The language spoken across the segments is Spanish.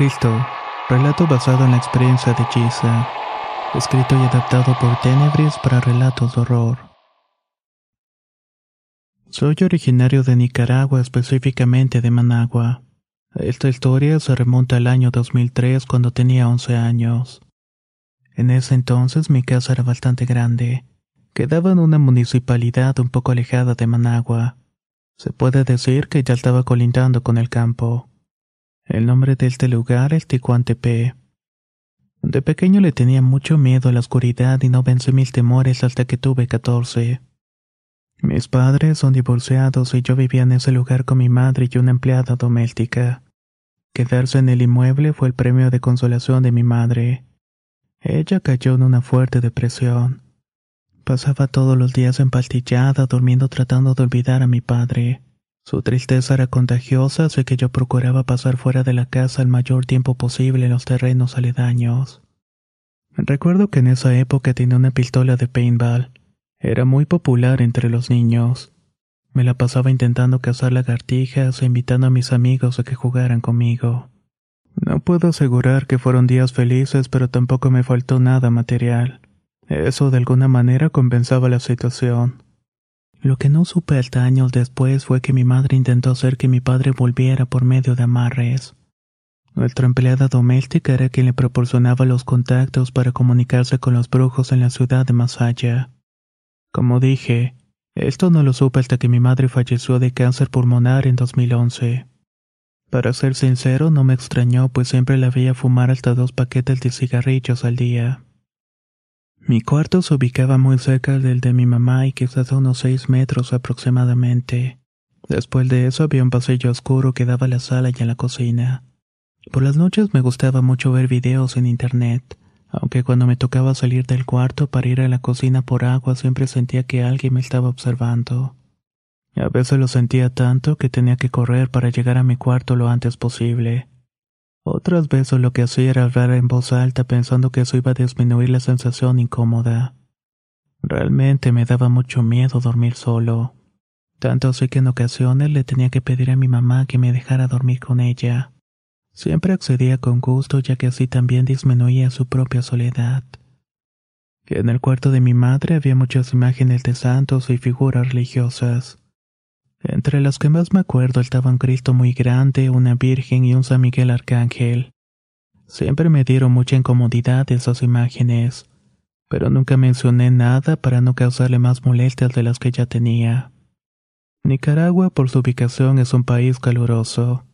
Cristo, relato basado en la experiencia de Giza, escrito y adaptado por Tenebris para relatos de horror. Soy originario de Nicaragua, específicamente de Managua. Esta historia se remonta al año 2003 cuando tenía 11 años. En ese entonces mi casa era bastante grande. Quedaba en una municipalidad un poco alejada de Managua. Se puede decir que ya estaba colindando con el campo. El nombre de este lugar es Ticuantepe. De pequeño le tenía mucho miedo a la oscuridad y no vencí mis temores hasta que tuve 14. Mis padres son divorciados y yo vivía en ese lugar con mi madre y una empleada doméstica. Quedarse en el inmueble fue el premio de consolación de mi madre. Ella cayó en una fuerte depresión. Pasaba todos los días empastillada, durmiendo tratando de olvidar a mi padre. Su tristeza era contagiosa, así que yo procuraba pasar fuera de la casa el mayor tiempo posible en los terrenos aledaños. Recuerdo que en esa época tenía una pistola de paintball. Era muy popular entre los niños. Me la pasaba intentando cazar lagartijas e invitando a mis amigos a que jugaran conmigo. No puedo asegurar que fueron días felices, pero tampoco me faltó nada material. Eso de alguna manera compensaba la situación. Lo que no supe hasta años después fue que mi madre intentó hacer que mi padre volviera por medio de amarres. Nuestra empleada doméstica era quien le proporcionaba los contactos para comunicarse con los brujos en la ciudad de Masaya. Como dije, esto no lo supe hasta que mi madre falleció de cáncer pulmonar en 2011. Para ser sincero, no me extrañó, pues siempre la veía fumar hasta dos paquetes de cigarrillos al día. Mi cuarto se ubicaba muy cerca del de mi mamá y quizás a unos seis metros aproximadamente. Después de eso había un pasillo oscuro que daba a la sala y a la cocina. Por las noches me gustaba mucho ver videos en internet, aunque cuando me tocaba salir del cuarto para ir a la cocina por agua siempre sentía que alguien me estaba observando. A veces lo sentía tanto que tenía que correr para llegar a mi cuarto lo antes posible. Otras veces lo que hacía era hablar en voz alta pensando que eso iba a disminuir la sensación incómoda. Realmente me daba mucho miedo dormir solo. Tanto así que en ocasiones le tenía que pedir a mi mamá que me dejara dormir con ella. Siempre accedía con gusto ya que así también disminuía su propia soledad. En el cuarto de mi madre había muchas imágenes de santos y figuras religiosas. Entre las que más me acuerdo estaban Cristo muy grande, una Virgen y un San Miguel Arcángel. Siempre me dieron mucha incomodidad esas imágenes, pero nunca mencioné nada para no causarle más molestias de las que ya tenía. Nicaragua, por su ubicación, es un país caluroso.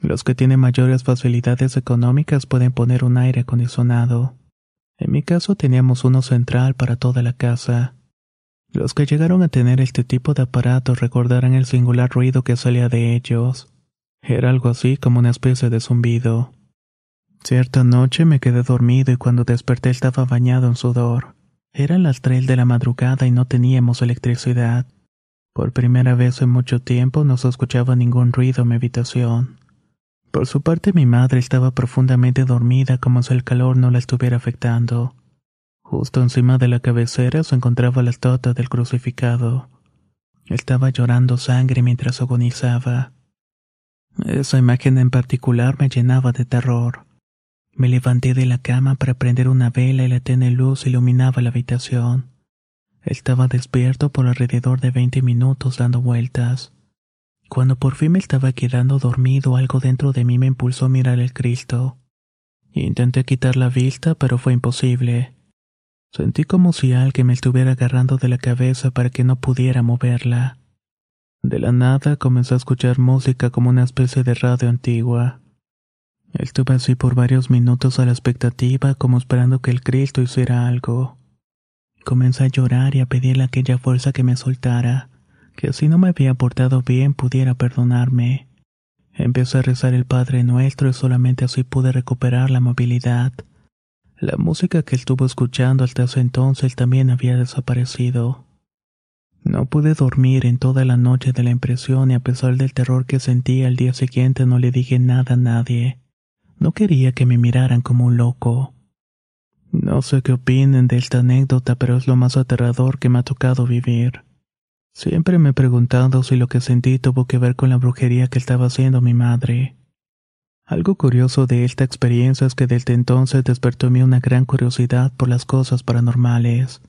Los que tienen mayores facilidades económicas pueden poner un aire acondicionado. En mi caso teníamos uno central para toda la casa. Los que llegaron a tener este tipo de aparatos recordarán el singular ruido que salía de ellos. Era algo así como una especie de zumbido. Cierta noche me quedé dormido y cuando desperté estaba bañado en sudor. Eran las tres de la madrugada y no teníamos electricidad. Por primera vez en mucho tiempo no se escuchaba ningún ruido en mi habitación. Por su parte mi madre estaba profundamente dormida como si el calor no la estuviera afectando. Justo encima de la cabecera se encontraba la estatua del crucificado. Estaba llorando sangre mientras agonizaba. Esa imagen en particular me llenaba de terror. Me levanté de la cama para prender una vela y la tenue luz iluminaba la habitación. Estaba despierto por alrededor de veinte minutos dando vueltas. Cuando por fin me estaba quedando dormido, algo dentro de mí me impulsó a mirar el Cristo. Intenté quitar la vista, pero fue imposible. Sentí como si alguien me estuviera agarrando de la cabeza para que no pudiera moverla. De la nada comencé a escuchar música como una especie de radio antigua. Estuve así por varios minutos a la expectativa, como esperando que el Cristo hiciera algo. Comencé a llorar y a pedirle aquella fuerza que me soltara, que si no me había portado bien pudiera perdonarme. Empecé a rezar el Padre Nuestro y solamente así pude recuperar la movilidad. La música que estuvo escuchando hasta ese entonces también había desaparecido. No pude dormir en toda la noche de la impresión y a pesar del terror que sentía al día siguiente no le dije nada a nadie. No quería que me miraran como un loco. No sé qué opinen de esta anécdota, pero es lo más aterrador que me ha tocado vivir. Siempre me he preguntado si lo que sentí tuvo que ver con la brujería que estaba haciendo mi madre. Algo curioso de esta experiencia es que desde entonces despertó en mí una gran curiosidad por las cosas paranormales.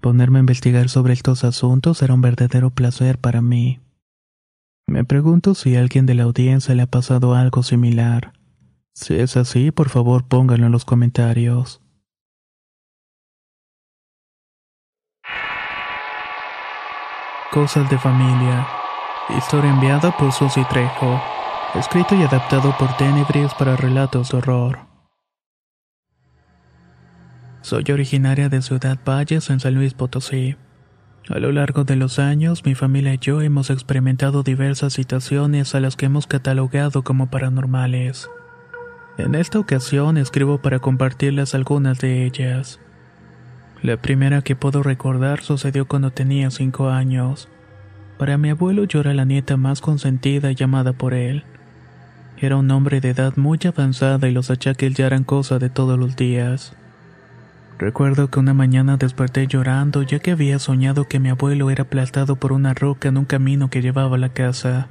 Ponerme a investigar sobre estos asuntos era un verdadero placer para mí. Me pregunto si a alguien de la audiencia le ha pasado algo similar. Si es así, por favor pónganlo en los comentarios. Cosas de familia. Historia enviada por Susy Trejo. Escrito y adaptado por Tenebris para relatos de horror. Soy originaria de Ciudad Valles en San Luis Potosí. A lo largo de los años, mi familia y yo hemos experimentado diversas situaciones a las que hemos catalogado como paranormales. En esta ocasión escribo para compartirles algunas de ellas. La primera que puedo recordar sucedió cuando tenía cinco años. Para mi abuelo yo era la nieta más consentida llamada por él. Era un hombre de edad muy avanzada y los achaques ya eran cosa de todos los días. Recuerdo que una mañana desperté llorando ya que había soñado que mi abuelo era aplastado por una roca en un camino que llevaba a la casa.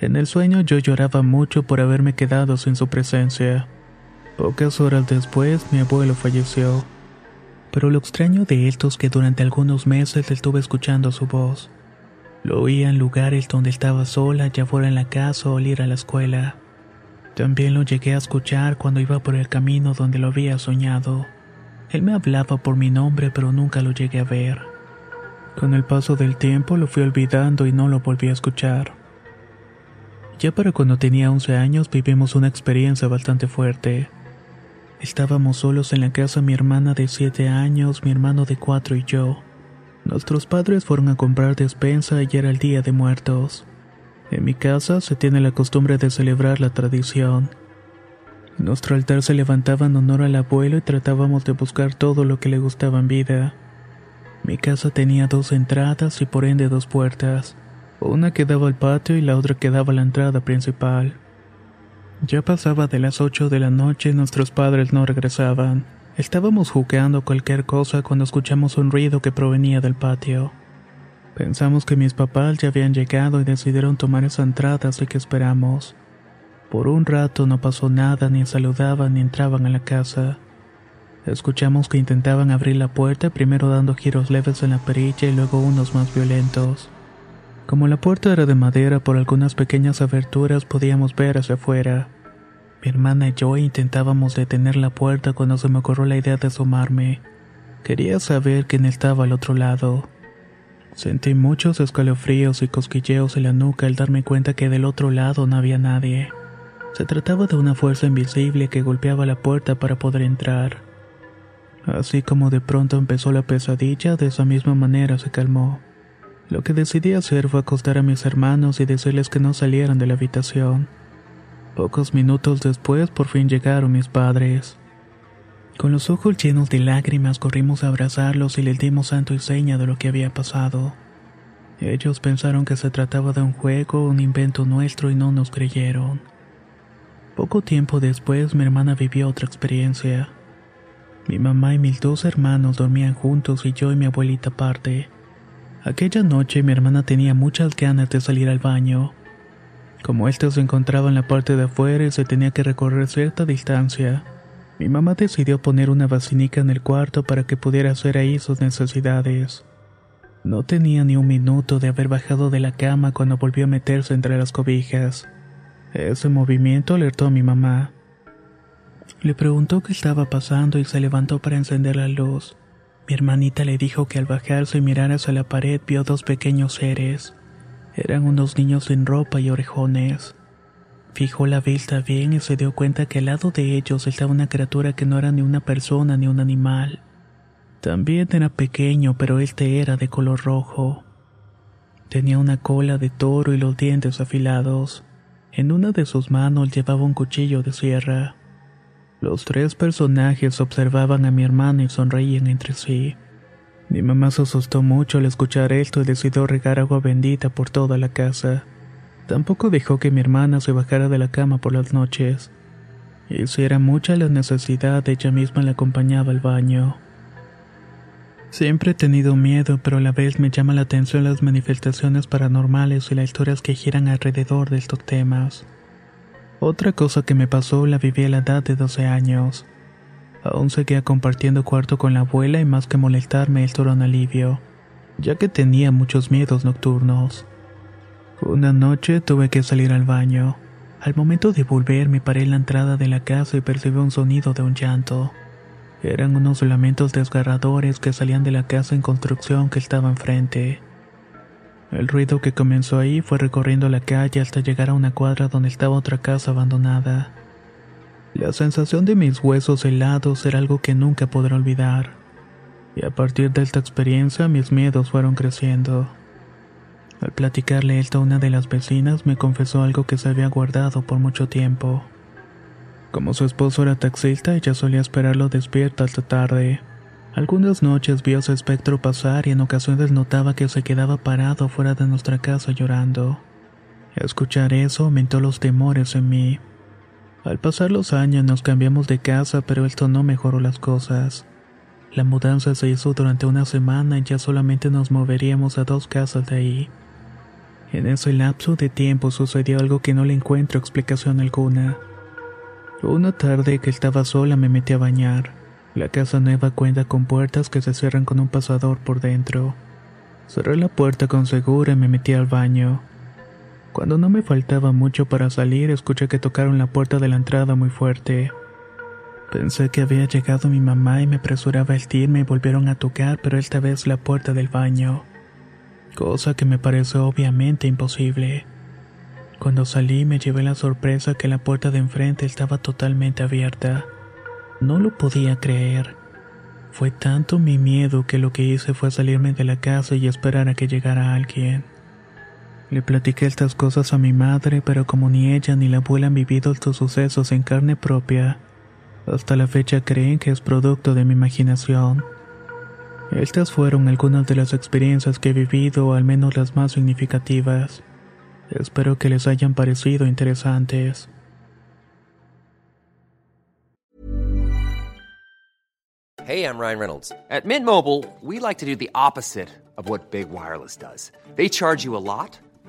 En el sueño yo lloraba mucho por haberme quedado sin su presencia. Pocas horas después mi abuelo falleció. Pero lo extraño de esto es que durante algunos meses estuve escuchando su voz. Lo oía en lugares donde estaba sola, ya fuera en la casa o ir a la escuela. También lo llegué a escuchar cuando iba por el camino donde lo había soñado. Él me hablaba por mi nombre pero nunca lo llegué a ver. Con el paso del tiempo lo fui olvidando y no lo volví a escuchar. Ya para cuando tenía 11 años vivimos una experiencia bastante fuerte. Estábamos solos en la casa mi hermana de 7 años, mi hermano de 4 y yo. Nuestros padres fueron a comprar despensa y era el día de muertos. En mi casa se tiene la costumbre de celebrar la tradición. Nuestro altar se levantaba en honor al abuelo y tratábamos de buscar todo lo que le gustaba en vida. Mi casa tenía dos entradas y por ende dos puertas. Una que daba al patio y la otra que daba a la entrada principal. Ya pasaba de las 8 de la noche y nuestros padres no regresaban. Estábamos jugando cualquier cosa cuando escuchamos un ruido que provenía del patio. Pensamos que mis papás ya habían llegado y decidieron tomar esa entrada, así que esperamos. Por un rato no pasó nada, ni saludaban ni entraban a la casa. Escuchamos que intentaban abrir la puerta, primero dando giros leves en la perilla y luego unos más violentos. Como la puerta era de madera, por algunas pequeñas aberturas podíamos ver hacia afuera. Mi hermana y yo intentábamos detener la puerta cuando se me ocurrió la idea de asomarme. Quería saber quién estaba al otro lado. Sentí muchos escalofríos y cosquilleos en la nuca al darme cuenta que del otro lado no había nadie. Se trataba de una fuerza invisible que golpeaba la puerta para poder entrar. Así como de pronto empezó la pesadilla, de esa misma manera se calmó. Lo que decidí hacer fue acostar a mis hermanos y decirles que no salieran de la habitación. Pocos minutos después por fin llegaron mis padres. Con los ojos llenos de lágrimas corrimos a abrazarlos y les dimos santo y seña de lo que había pasado. Ellos pensaron que se trataba de un juego, un invento nuestro y no nos creyeron. Poco tiempo después mi hermana vivió otra experiencia. Mi mamá y mis dos hermanos dormían juntos y yo y mi abuelita aparte. Aquella noche mi hermana tenía muchas ganas de salir al baño. Como ésta se encontraba en la parte de afuera y se tenía que recorrer cierta distancia, mi mamá decidió poner una vacinica en el cuarto para que pudiera hacer ahí sus necesidades. No tenía ni un minuto de haber bajado de la cama cuando volvió a meterse entre las cobijas. Ese movimiento alertó a mi mamá. Le preguntó qué estaba pasando y se levantó para encender la luz. Mi hermanita le dijo que al bajarse y mirar hacia la pared vio dos pequeños seres. Eran unos niños sin ropa y orejones. Fijó la vista bien y se dio cuenta que al lado de ellos estaba una criatura que no era ni una persona ni un animal. También era pequeño, pero este era de color rojo. Tenía una cola de toro y los dientes afilados. En una de sus manos llevaba un cuchillo de sierra. Los tres personajes observaban a mi hermana y sonreían entre sí. Mi mamá se asustó mucho al escuchar esto y decidió regar agua bendita por toda la casa. Tampoco dejó que mi hermana se bajara de la cama por las noches. Y si era mucha la necesidad, ella misma la acompañaba al baño. Siempre he tenido miedo, pero a la vez me llama la atención las manifestaciones paranormales y las historias que giran alrededor de estos temas. Otra cosa que me pasó la viví a la edad de 12 años. Aún seguía compartiendo cuarto con la abuela y más que molestarme esto era un alivio, ya que tenía muchos miedos nocturnos. Una noche tuve que salir al baño. Al momento de volver me paré en la entrada de la casa y percibí un sonido de un llanto. Eran unos lamentos desgarradores que salían de la casa en construcción que estaba enfrente. El ruido que comenzó ahí fue recorriendo la calle hasta llegar a una cuadra donde estaba otra casa abandonada. La sensación de mis huesos helados era algo que nunca podré olvidar. Y a partir de esta experiencia mis miedos fueron creciendo. Al platicarle esto a una de las vecinas me confesó algo que se había guardado por mucho tiempo. Como su esposo era taxista, ella solía esperarlo despierta hasta tarde. Algunas noches vio su espectro pasar y en ocasiones notaba que se quedaba parado fuera de nuestra casa llorando. escuchar eso aumentó los temores en mí. Al pasar los años nos cambiamos de casa, pero esto no mejoró las cosas. La mudanza se hizo durante una semana y ya solamente nos moveríamos a dos casas de ahí. En ese lapso de tiempo sucedió algo que no le encuentro explicación alguna. Una tarde que estaba sola me metí a bañar. La casa nueva cuenta con puertas que se cierran con un pasador por dentro. Cerré la puerta con segura y me metí al baño. Cuando no me faltaba mucho para salir, escuché que tocaron la puerta de la entrada muy fuerte. Pensé que había llegado mi mamá y me apresuraba a vestirme y volvieron a tocar, pero esta vez la puerta del baño cosa que me pareció obviamente imposible. Cuando salí me llevé la sorpresa que la puerta de enfrente estaba totalmente abierta. No lo podía creer. Fue tanto mi miedo que lo que hice fue salirme de la casa y esperar a que llegara alguien. Le platiqué estas cosas a mi madre, pero como ni ella ni la abuela han vivido estos sucesos en carne propia, hasta la fecha creen que es producto de mi imaginación. Estas fueron algunas de las experiencias que he vivido, o al menos las más significativas. Espero que les hayan parecido interesantes. Hey, I'm Ryan Reynolds. At Mint Mobile, we like to do the opposite of what Big Wireless does. They charge you a lot,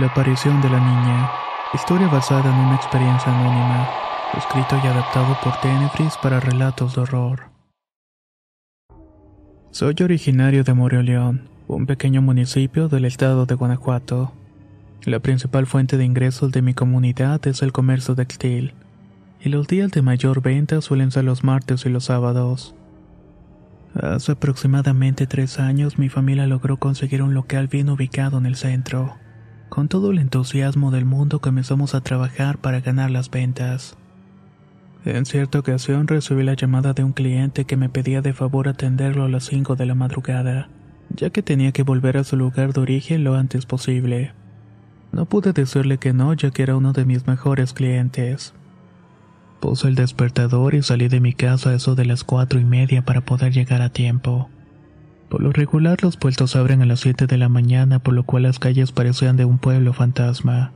La aparición de la niña. Historia basada en una experiencia anónima. Escrito y adaptado por Tenebris para relatos de horror. Soy originario de Morelia, un pequeño municipio del estado de Guanajuato. La principal fuente de ingresos de mi comunidad es el comercio textil, y los días de mayor venta suelen ser los martes y los sábados. Hace aproximadamente tres años mi familia logró conseguir un local bien ubicado en el centro. Con todo el entusiasmo del mundo comenzamos a trabajar para ganar las ventas. En cierta ocasión recibí la llamada de un cliente que me pedía de favor atenderlo a las 5 de la madrugada, ya que tenía que volver a su lugar de origen lo antes posible. No pude decirle que no, ya que era uno de mis mejores clientes. Puse el despertador y salí de mi casa a eso de las cuatro y media para poder llegar a tiempo. Por lo regular los puestos abren a las 7 de la mañana, por lo cual las calles parecían de un pueblo fantasma.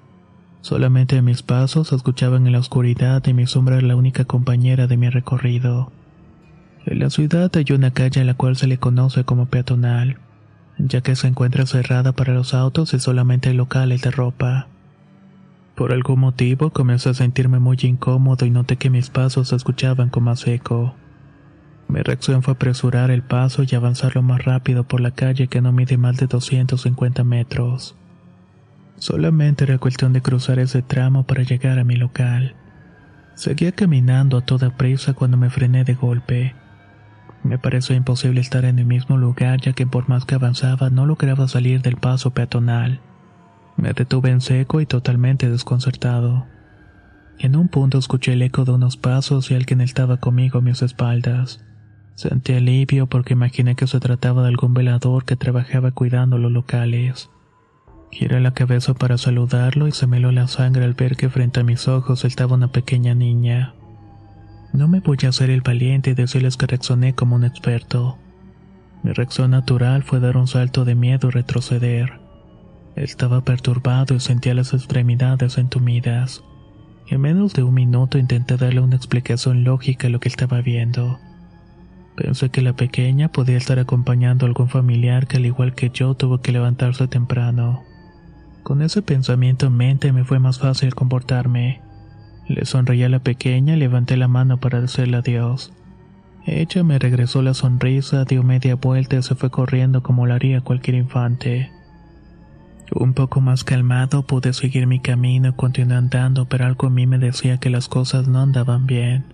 Solamente mis pasos escuchaban en la oscuridad y mi sombra era la única compañera de mi recorrido. En la ciudad hay una calle a la cual se le conoce como peatonal, ya que se encuentra cerrada para los autos y solamente hay locales de ropa. Por algún motivo comencé a sentirme muy incómodo y noté que mis pasos se escuchaban con más eco. Mi reacción fue apresurar el paso y avanzar lo más rápido por la calle que no mide más de 250 metros. Solamente era cuestión de cruzar ese tramo para llegar a mi local. Seguía caminando a toda prisa cuando me frené de golpe. Me pareció imposible estar en el mismo lugar ya que por más que avanzaba no lograba salir del paso peatonal. Me detuve en seco y totalmente desconcertado. En un punto escuché el eco de unos pasos y alguien estaba conmigo a mis espaldas. Sentí alivio porque imaginé que se trataba de algún velador que trabajaba cuidando los locales. Giré la cabeza para saludarlo y se me la sangre al ver que frente a mis ojos estaba una pequeña niña. No me voy a hacer el valiente y decirles que reaccioné como un experto. Mi reacción natural fue dar un salto de miedo y retroceder. Estaba perturbado y sentía las extremidades entumidas. En menos de un minuto intenté darle una explicación lógica a lo que estaba viendo. Pensé que la pequeña podía estar acompañando a algún familiar que al igual que yo tuvo que levantarse temprano. Con ese pensamiento en mente me fue más fácil comportarme. Le sonreí a la pequeña y levanté la mano para decirle adiós. Ella me regresó la sonrisa, dio media vuelta y se fue corriendo como lo haría cualquier infante. Un poco más calmado pude seguir mi camino y continué andando, pero algo en mí me decía que las cosas no andaban bien.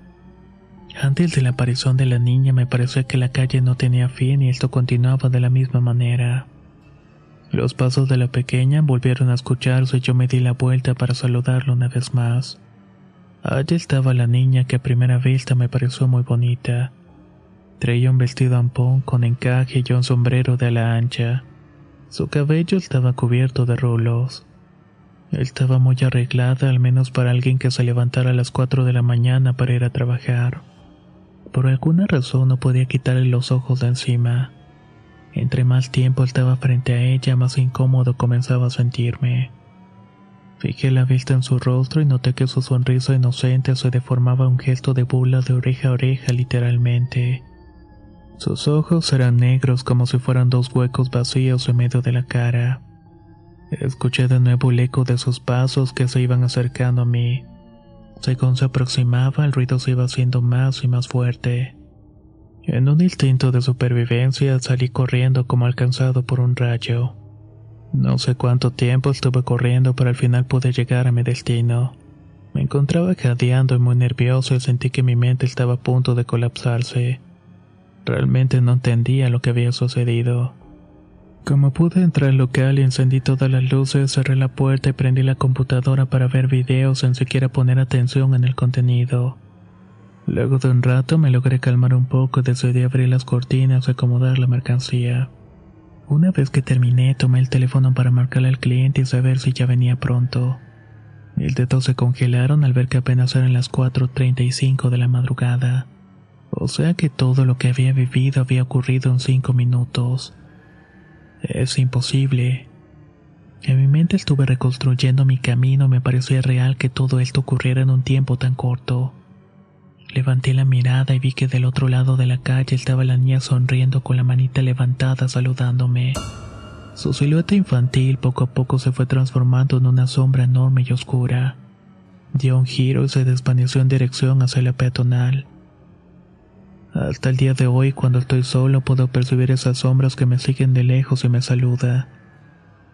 Antes de la aparición de la niña me pareció que la calle no tenía fin y esto continuaba de la misma manera. Los pasos de la pequeña volvieron a escucharse y yo me di la vuelta para saludarla una vez más. Allí estaba la niña que a primera vista me pareció muy bonita. Traía un vestido ampón con encaje y un sombrero de ala ancha. Su cabello estaba cubierto de rulos. Estaba muy arreglada, al menos para alguien que se levantara a las 4 de la mañana para ir a trabajar. Por alguna razón no podía quitarle los ojos de encima. Entre más tiempo estaba frente a ella, más incómodo comenzaba a sentirme. Fijé la vista en su rostro y noté que su sonrisa inocente se deformaba un gesto de burla de oreja a oreja literalmente. Sus ojos eran negros como si fueran dos huecos vacíos en medio de la cara. Escuché de nuevo el eco de sus pasos que se iban acercando a mí. Según se aproximaba, el ruido se iba haciendo más y más fuerte. En un instinto de supervivencia salí corriendo como alcanzado por un rayo. No sé cuánto tiempo estuve corriendo, pero al final pude llegar a mi destino. Me encontraba jadeando y muy nervioso y sentí que mi mente estaba a punto de colapsarse. Realmente no entendía lo que había sucedido. Como pude entrar al local y encendí todas las luces, cerré la puerta y prendí la computadora para ver videos sin siquiera poner atención en el contenido. Luego de un rato me logré calmar un poco y decidí abrir las cortinas y acomodar la mercancía. Una vez que terminé, tomé el teléfono para marcarle al cliente y saber si ya venía pronto. Mis dedos se congelaron al ver que apenas eran las 4.35 de la madrugada. O sea que todo lo que había vivido había ocurrido en cinco minutos. Es imposible. En mi mente estuve reconstruyendo mi camino me parecía real que todo esto ocurriera en un tiempo tan corto. Levanté la mirada y vi que del otro lado de la calle estaba la niña sonriendo con la manita levantada saludándome. Su silueta infantil poco a poco se fue transformando en una sombra enorme y oscura. Dio un giro y se desvaneció en dirección hacia la peatonal. Hasta el día de hoy, cuando estoy solo, puedo percibir esas sombras que me siguen de lejos y me saluda.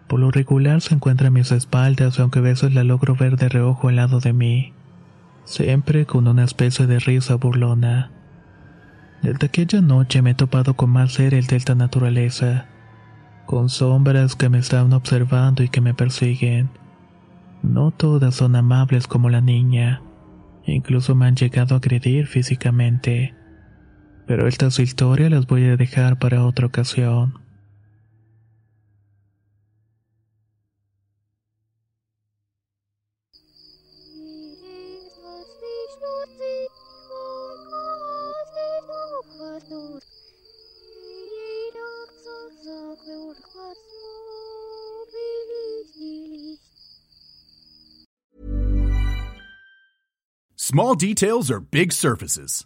Por lo regular se encuentra a mis espaldas, aunque a veces la logro ver de reojo al lado de mí, siempre con una especie de risa burlona. Desde aquella noche me he topado con más seres de esta naturaleza, con sombras que me están observando y que me persiguen. No todas son amables como la niña, incluso me han llegado a agredir físicamente pero estas historias las voy a dejar para otra ocasión. Small details are big surfaces